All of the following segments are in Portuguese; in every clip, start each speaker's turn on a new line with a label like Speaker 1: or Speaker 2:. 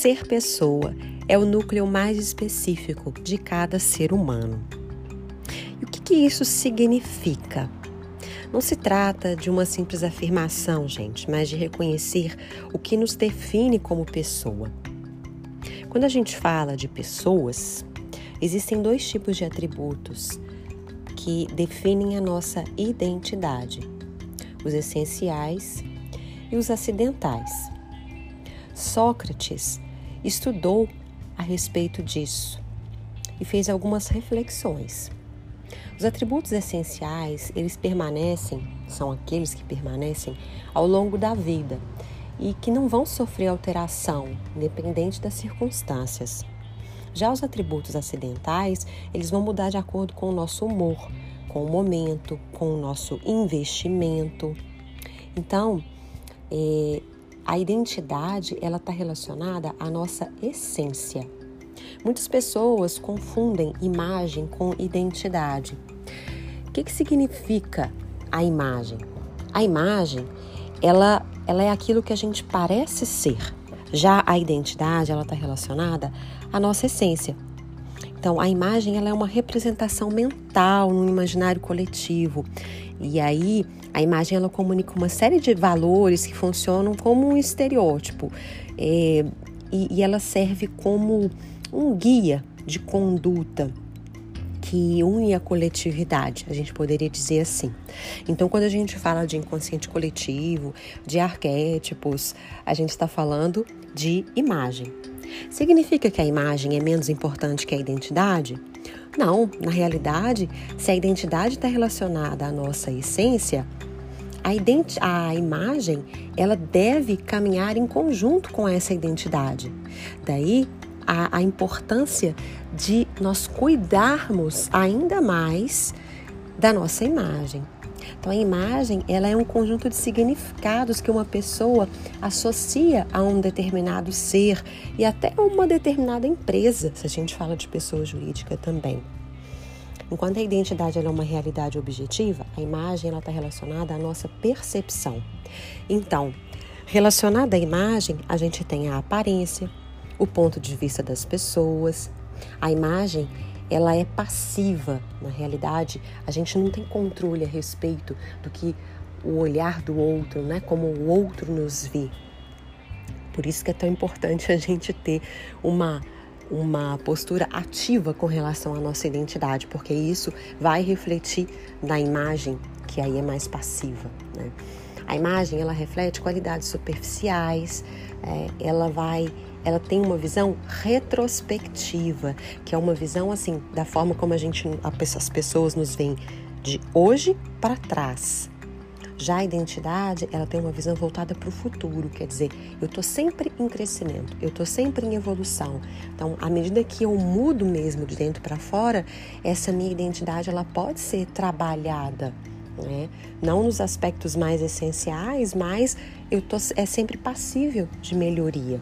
Speaker 1: ser pessoa é o núcleo mais específico de cada ser humano. E o que, que isso significa? Não se trata de uma simples afirmação, gente, mas de reconhecer o que nos define como pessoa. Quando a gente fala de pessoas, existem dois tipos de atributos que definem a nossa identidade: os essenciais e os acidentais. Sócrates estudou a respeito disso e fez algumas reflexões. Os atributos essenciais, eles permanecem, são aqueles que permanecem ao longo da vida e que não vão sofrer alteração, independente das circunstâncias. Já os atributos acidentais, eles vão mudar de acordo com o nosso humor, com o momento, com o nosso investimento. Então, é, a identidade ela está relacionada à nossa essência. Muitas pessoas confundem imagem com identidade. O que, que significa a imagem? A imagem ela, ela é aquilo que a gente parece ser. Já a identidade ela está relacionada à nossa essência. Então, a imagem ela é uma representação mental no imaginário coletivo. E aí, a imagem ela comunica uma série de valores que funcionam como um estereótipo. É, e, e ela serve como um guia de conduta que une a coletividade, a gente poderia dizer assim. Então, quando a gente fala de inconsciente coletivo, de arquétipos, a gente está falando de imagem. Significa que a imagem é menos importante que a identidade? Não, na realidade, se a identidade está relacionada à nossa essência, a, a imagem ela deve caminhar em conjunto com essa identidade. Daí a, a importância de nós cuidarmos ainda mais da nossa imagem. Então a imagem, ela é um conjunto de significados que uma pessoa associa a um determinado ser e até a uma determinada empresa, se a gente fala de pessoa jurídica também. Enquanto a identidade é uma realidade objetiva, a imagem está relacionada à nossa percepção. Então, relacionada à imagem, a gente tem a aparência, o ponto de vista das pessoas. A imagem ela é passiva. Na realidade, a gente não tem controle a respeito do que o olhar do outro, né? Como o outro nos vê. Por isso que é tão importante a gente ter uma uma postura ativa com relação à nossa identidade, porque isso vai refletir na imagem, que aí é mais passiva. Né? A imagem ela reflete qualidades superficiais, é, ela vai ela tem uma visão retrospectiva, que é uma visão assim da forma como a gente as pessoas nos veem de hoje para trás. Já a identidade, ela tem uma visão voltada para o futuro, quer dizer, eu estou sempre em crescimento, eu estou sempre em evolução. Então, à medida que eu mudo mesmo de dentro para fora, essa minha identidade ela pode ser trabalhada, né? Não nos aspectos mais essenciais, mas eu tô, é sempre passível de melhoria.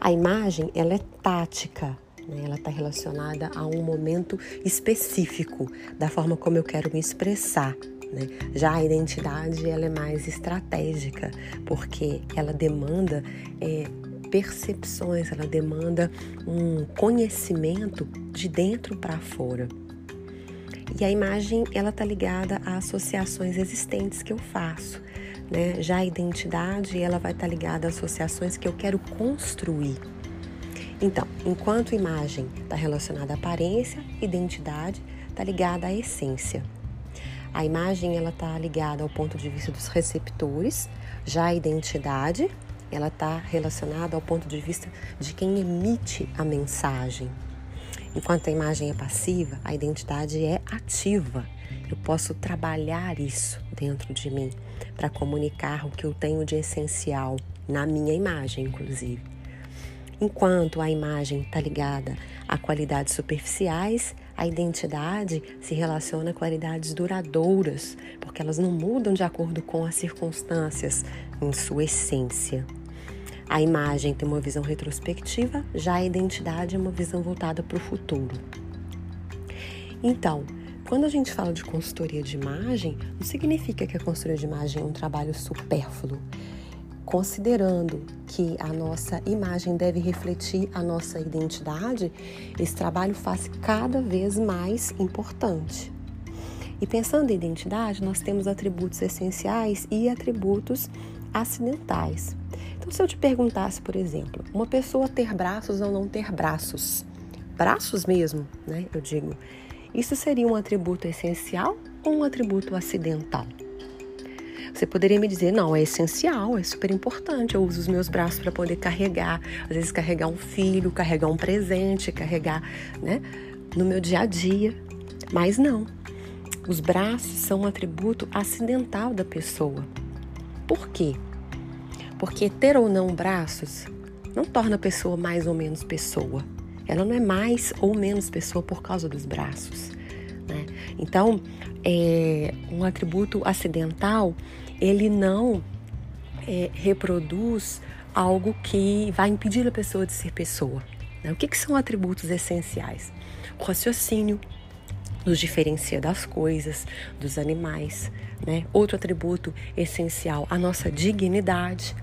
Speaker 1: A imagem, ela é tática, né? ela está relacionada a um momento específico da forma como eu quero me expressar. Né? Já a identidade, ela é mais estratégica, porque ela demanda é, percepções, ela demanda um conhecimento de dentro para fora. E a imagem, ela está ligada a associações existentes que eu faço. Né? Já a identidade, ela vai estar tá ligada a associações que eu quero construir. Então, enquanto imagem está relacionada à aparência, identidade está ligada à essência. A imagem ela está ligada ao ponto de vista dos receptores, já a identidade ela está relacionada ao ponto de vista de quem emite a mensagem. Enquanto a imagem é passiva, a identidade é ativa. Eu posso trabalhar isso dentro de mim para comunicar o que eu tenho de essencial na minha imagem, inclusive. Enquanto a imagem está ligada a qualidades superficiais, a identidade se relaciona a qualidades duradouras, porque elas não mudam de acordo com as circunstâncias em sua essência. A imagem tem uma visão retrospectiva, já a identidade é uma visão voltada para o futuro. Então, quando a gente fala de consultoria de imagem, não significa que a consultoria de imagem é um trabalho supérfluo. considerando que a nossa imagem deve refletir a nossa identidade, esse trabalho faz cada vez mais importante. E pensando em identidade, nós temos atributos essenciais e atributos acidentais. Então, se eu te perguntasse, por exemplo, uma pessoa ter braços ou não ter braços, braços mesmo, né? Eu digo, isso seria um atributo essencial ou um atributo acidental? Você poderia me dizer, não, é essencial, é super importante. Eu uso os meus braços para poder carregar, às vezes carregar um filho, carregar um presente, carregar, né, no meu dia a dia. Mas não. Os braços são um atributo acidental da pessoa. Por quê? Porque ter ou não braços não torna a pessoa mais ou menos pessoa. Ela não é mais ou menos pessoa por causa dos braços. Né? Então, é, um atributo acidental, ele não é, reproduz algo que vai impedir a pessoa de ser pessoa. Né? O que, que são atributos essenciais? O raciocínio nos diferencia das coisas, dos animais. Né? Outro atributo essencial, a nossa dignidade.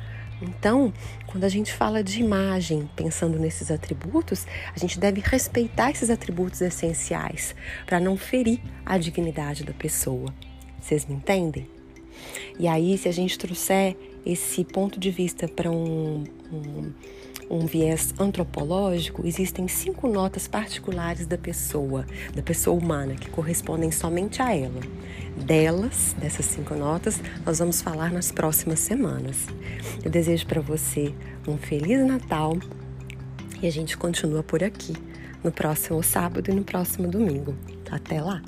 Speaker 1: Então, quando a gente fala de imagem, pensando nesses atributos, a gente deve respeitar esses atributos essenciais para não ferir a dignidade da pessoa. Vocês me entendem? E aí, se a gente trouxer esse ponto de vista para um, um, um, viés antropológico, existem cinco notas particulares da pessoa, da pessoa humana, que correspondem somente a ela. Delas, dessas cinco notas, nós vamos falar nas próximas semanas. Eu desejo para você um Feliz Natal e a gente continua por aqui no próximo sábado e no próximo domingo. Até lá!